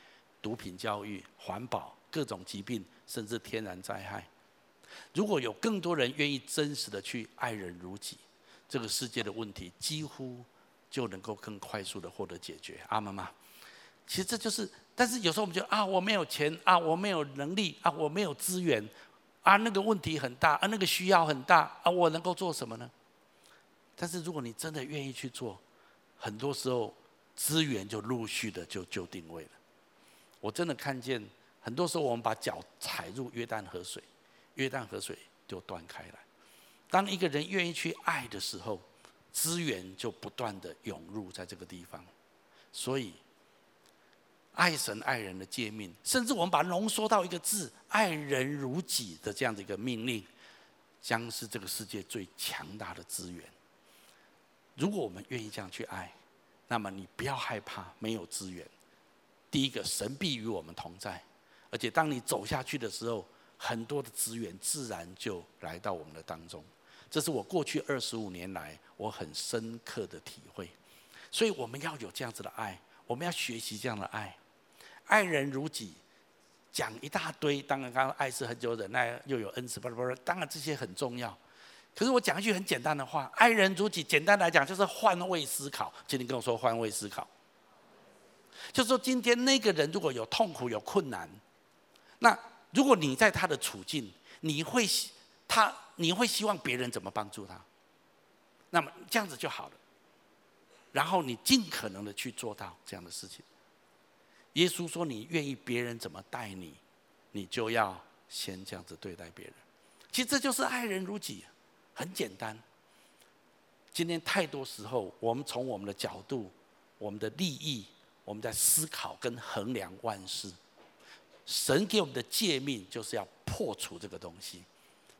毒品、教育、环保、各种疾病，甚至天然灾害。如果有更多人愿意真实的去爱人如己，这个世界的问题几乎就能够更快速的获得解决。阿妈妈？其实这就是，但是有时候我们觉得啊，我没有钱啊，我没有能力啊，我没有资源啊，那个问题很大啊，那个需要很大啊，我能够做什么呢？但是如果你真的愿意去做，很多时候资源就陆续的就就定位了。我真的看见，很多时候我们把脚踩入约旦河水，约旦河水就断开来。当一个人愿意去爱的时候，资源就不断的涌入在这个地方。所以，爱神爱人的诫命，甚至我们把它浓缩到一个字“爱人如己”的这样的一个命令，将是这个世界最强大的资源。如果我们愿意这样去爱，那么你不要害怕没有资源。第一个，神必与我们同在，而且当你走下去的时候，很多的资源自然就来到我们的当中。这是我过去二十五年来我很深刻的体会。所以我们要有这样子的爱，我们要学习这样的爱，爱人如己，讲一大堆。当然，刚刚爱是很久忍耐，又有恩慈，巴拉巴拉。当然这些很重要。可是我讲一句很简单的话，爱人如己，简单来讲就是换位思考。请你跟我说换位思考。就是说，今天那个人如果有痛苦、有困难，那如果你在他的处境，你会他你会希望别人怎么帮助他？那么这样子就好了。然后你尽可能的去做到这样的事情。耶稣说：“你愿意别人怎么待你，你就要先这样子对待别人。”其实这就是爱人如己，很简单。今天太多时候，我们从我们的角度、我们的利益。我们在思考跟衡量万事，神给我们的诫命就是要破除这个东西。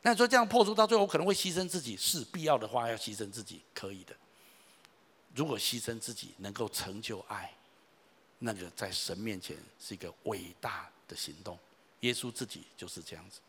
那你说这样破除到最后可能会牺牲自己，是必要的话要牺牲自己，可以的。如果牺牲自己能够成就爱，那个在神面前是一个伟大的行动。耶稣自己就是这样子。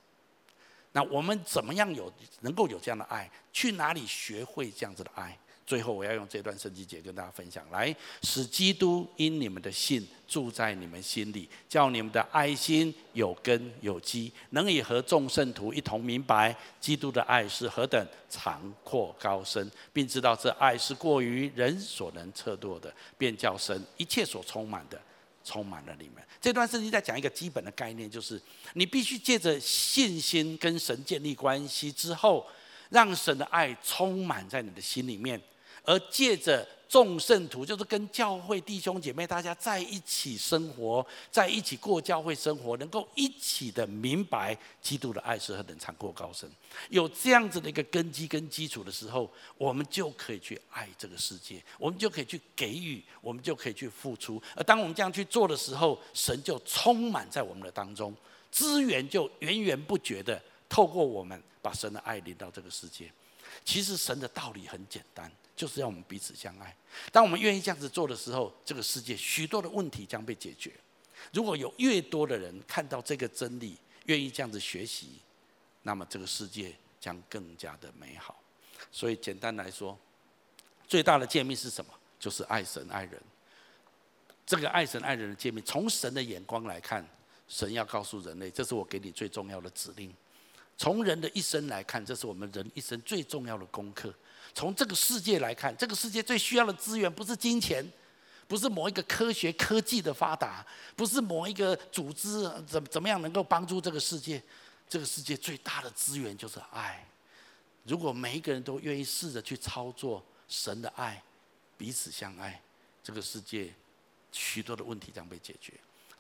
那我们怎么样有能够有这样的爱？去哪里学会这样子的爱？最后，我要用这段圣经节跟大家分享，来使基督因你们的信住在你们心里，叫你们的爱心有根有基，能以和众圣徒一同明白基督的爱是何等长阔高深，并知道这爱是过于人所能测度的，便叫神一切所充满的充满了你们。这段圣经在讲一个基本的概念，就是你必须借着信心跟神建立关系之后，让神的爱充满在你的心里面。而借着众圣徒，就是跟教会弟兄姐妹大家在一起生活，在一起过教会生活，能够一起的明白基督的爱是何等长阔高深。有这样子的一个根基跟基础的时候，我们就可以去爱这个世界，我们就可以去给予，我们就可以去付出。而当我们这样去做的时候，神就充满在我们的当中，资源就源源不绝的透过我们把神的爱领到这个世界。其实神的道理很简单。就是要我们彼此相爱。当我们愿意这样子做的时候，这个世界许多的问题将被解决。如果有越多的人看到这个真理，愿意这样子学习，那么这个世界将更加的美好。所以简单来说，最大的诫命是什么？就是爱神爱人。这个爱神爱人的诫命，从神的眼光来看，神要告诉人类，这是我给你最重要的指令。从人的一生来看，这是我们人一生最重要的功课。从这个世界来看，这个世界最需要的资源不是金钱，不是某一个科学科技的发达，不是某一个组织怎怎么样能够帮助这个世界。这个世界最大的资源就是爱。如果每一个人都愿意试着去操作神的爱，彼此相爱，这个世界许多的问题将被解决。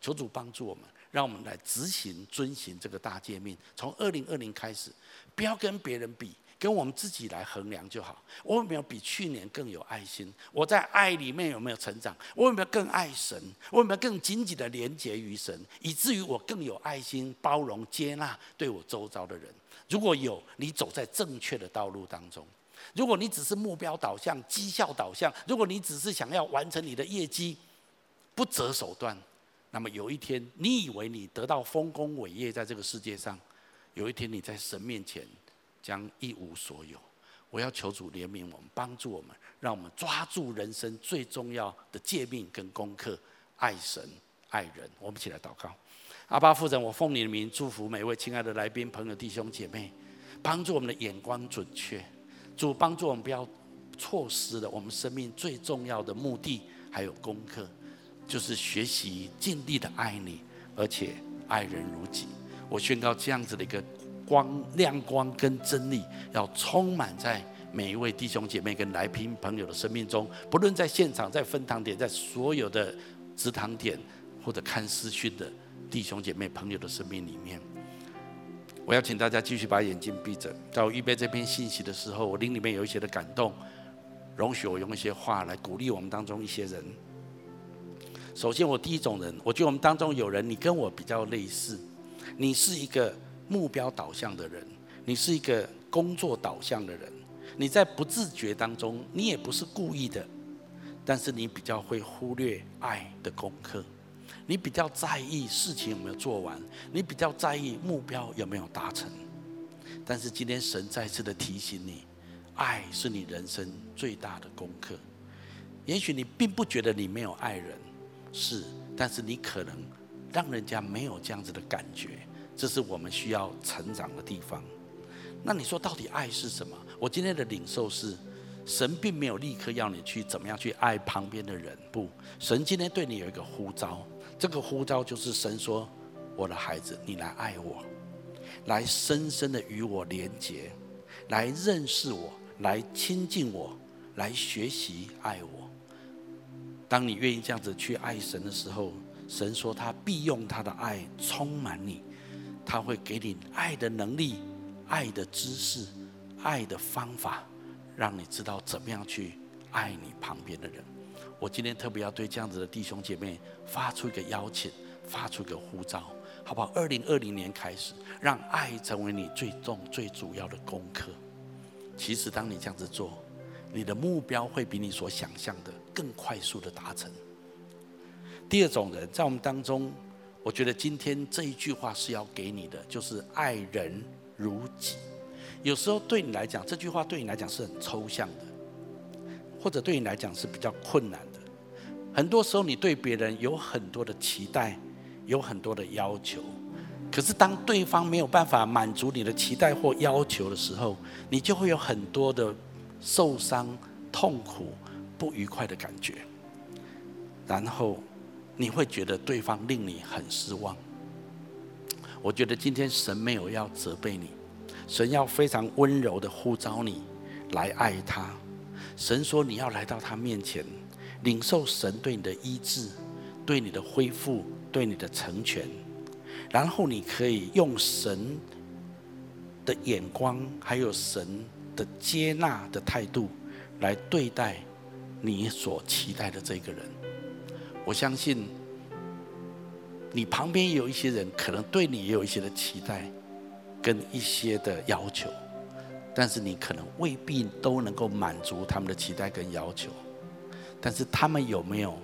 求主帮助我们，让我们来执行、遵行这个大诫命。从二零二零开始，不要跟别人比，跟我们自己来衡量就好。我有没有比去年更有爱心？我在爱里面有没有成长？我有没有更爱神？我有没有更紧紧的连结于神，以至于我更有爱心、包容、接纳对我周遭的人？如果有，你走在正确的道路当中；如果你只是目标导向、绩效导向；如果你只是想要完成你的业绩，不择手段。那么有一天，你以为你得到丰功伟业，在这个世界上，有一天你在神面前将一无所有。我要求主怜悯我们，帮助我们，让我们抓住人生最重要的诫命跟功课：爱神、爱人。我们一起来祷告。阿爸父神，我奉你的名祝福每位亲爱的来宾、朋友、弟兄姐妹，帮助我们的眼光准确。主帮助我们不要错失了我们生命最重要的目的，还有功课。就是学习尽力的爱你，而且爱人如己。我宣告这样子的一个光亮光跟真理，要充满在每一位弟兄姐妹跟来宾朋友的生命中。不论在现场、在分堂点、在所有的职堂点，或者看视讯的弟兄姐妹朋友的生命里面，我要请大家继续把眼睛闭着。在我预备这篇信息的时候，我灵里面有一些的感动，容许我用一些话来鼓励我们当中一些人。首先，我第一种人，我觉得我们当中有人，你跟我比较类似，你是一个目标导向的人，你是一个工作导向的人，你在不自觉当中，你也不是故意的，但是你比较会忽略爱的功课，你比较在意事情有没有做完，你比较在意目标有没有达成。但是今天神再次的提醒你，爱是你人生最大的功课。也许你并不觉得你没有爱人。是，但是你可能让人家没有这样子的感觉，这是我们需要成长的地方。那你说到底爱是什么？我今天的领受是，神并没有立刻要你去怎么样去爱旁边的人，不，神今天对你有一个呼召，这个呼召就是神说：“我的孩子，你来爱我，来深深的与我连结，来认识我，来亲近我，来学习爱我。”当你愿意这样子去爱神的时候，神说他必用他的爱充满你，他会给你爱的能力、爱的知识、爱的方法，让你知道怎么样去爱你旁边的人。我今天特别要对这样子的弟兄姐妹发出一个邀请，发出一个呼召，好不好？二零二零年开始，让爱成为你最重、最主要的功课。其实，当你这样子做，你的目标会比你所想象的更快速的达成。第二种人，在我们当中，我觉得今天这一句话是要给你的，就是爱人如己。有时候对你来讲，这句话对你来讲是很抽象的，或者对你来讲是比较困难的。很多时候，你对别人有很多的期待，有很多的要求，可是当对方没有办法满足你的期待或要求的时候，你就会有很多的。受伤、痛苦、不愉快的感觉，然后你会觉得对方令你很失望。我觉得今天神没有要责备你，神要非常温柔的呼召你来爱他。神说你要来到他面前，领受神对你的医治、对你的恢复、对你的成全，然后你可以用神的眼光，还有神。的接纳的态度来对待你所期待的这个人，我相信你旁边有一些人，可能对你也有一些的期待跟一些的要求，但是你可能未必都能够满足他们的期待跟要求。但是他们有没有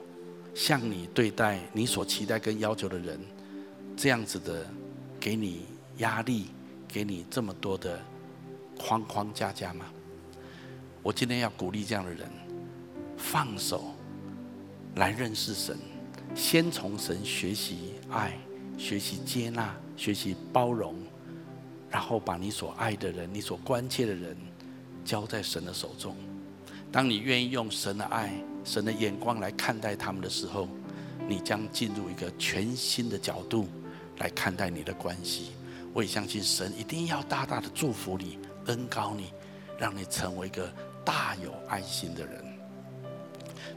像你对待你所期待跟要求的人这样子的，给你压力，给你这么多的？框框架架吗？我今天要鼓励这样的人，放手来认识神，先从神学习爱，学习接纳，学习包容，然后把你所爱的人、你所关切的人交在神的手中。当你愿意用神的爱、神的眼光来看待他们的时候，你将进入一个全新的角度来看待你的关系。我也相信神一定要大大的祝福你。恩高你，让你成为一个大有爱心的人。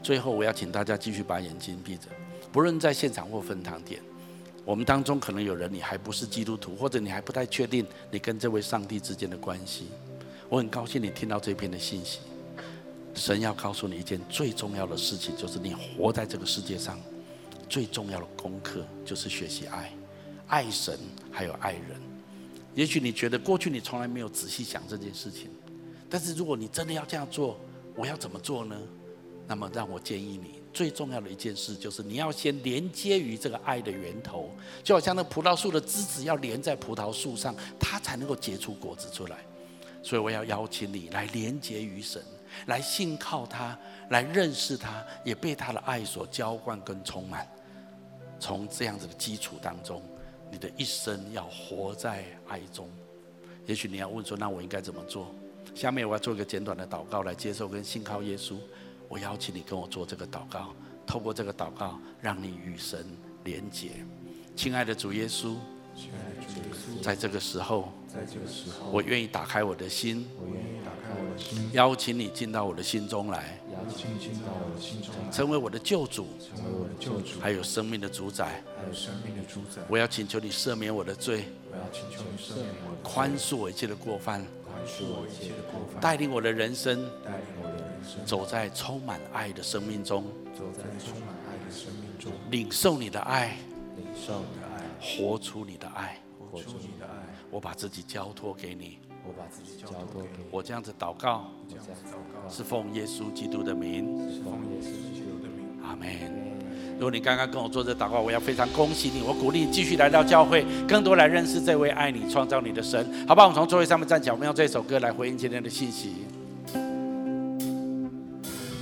最后，我要请大家继续把眼睛闭着，不论在现场或分堂点，我们当中可能有人你还不是基督徒，或者你还不太确定你跟这位上帝之间的关系。我很高兴你听到这篇的信息。神要告诉你一件最重要的事情，就是你活在这个世界上最重要的功课，就是学习爱，爱神还有爱人。也许你觉得过去你从来没有仔细想这件事情，但是如果你真的要这样做，我要怎么做呢？那么让我建议你，最重要的一件事就是你要先连接于这个爱的源头，就好像那葡萄树的枝子要连在葡萄树上，它才能够结出果子出来。所以我要邀请你来连接于神。来信靠他，来认识他，也被他的爱所浇灌跟充满。从这样子的基础当中，你的一生要活在爱中。也许你要问说：“那我应该怎么做？”下面我要做一个简短的祷告，来接受跟信靠耶稣。我邀请你跟我做这个祷告，透过这个祷告，让你与神连结。亲爱的主耶稣。在这个时候，在这个时候，我愿意打开我的心，我愿意打开我的心，邀请你进到我的心中来，邀请你进到我的心中来，成为我的救主，成为我的救主，还有生命的主宰，还有生命的主宰。我要请求你赦免我的罪，我要请求你赦免我宽恕我一切的过犯，宽恕我一切的过犯，带领我的人生，带领我的人生，走在充满爱的生命中，走在充满爱的生命中，领受你的爱，领受你的爱。活出你的爱，活出你的爱。我把自己交托给你，我把自己交托给你。我这样子祷告，这样子祷告，是奉耶稣基督的名，是奉耶稣基督的名。阿门。如果你刚刚跟我做这祷告，我要非常恭喜你，我鼓励你继续来到教会，更多来认识这位爱你、创造你的神。好不好？我们从座位上面站起来，我们用这首歌来回应今天的信息。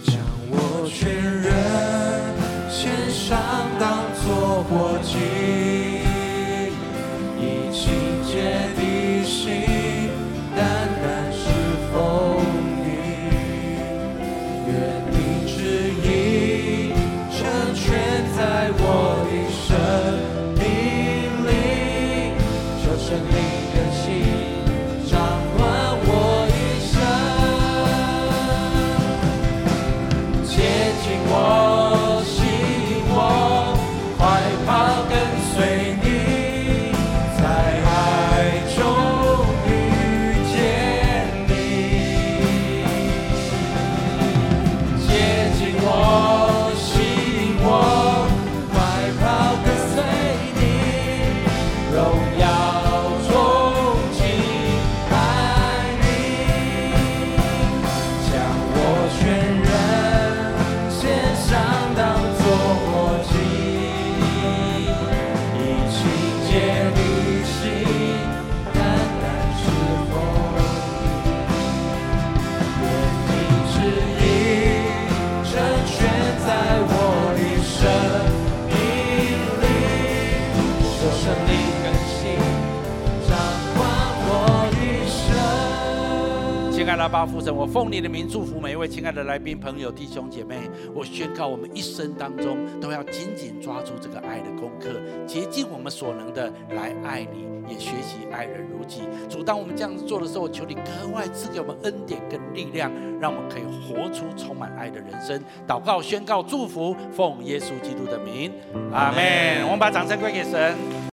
将我阿爸父神，我奉你的名祝福每一位亲爱的来宾朋友、弟兄姐妹。我宣告，我们一生当中都要紧紧抓住这个爱的功课，竭尽我们所能的来爱你，也学习爱人如己。主，当我们这样子做的时候，求你格外赐给我们恩典跟力量，让我们可以活出充满爱的人生。祷告、宣告、祝福，奉耶稣基督的名，阿门。我们把掌声归给神。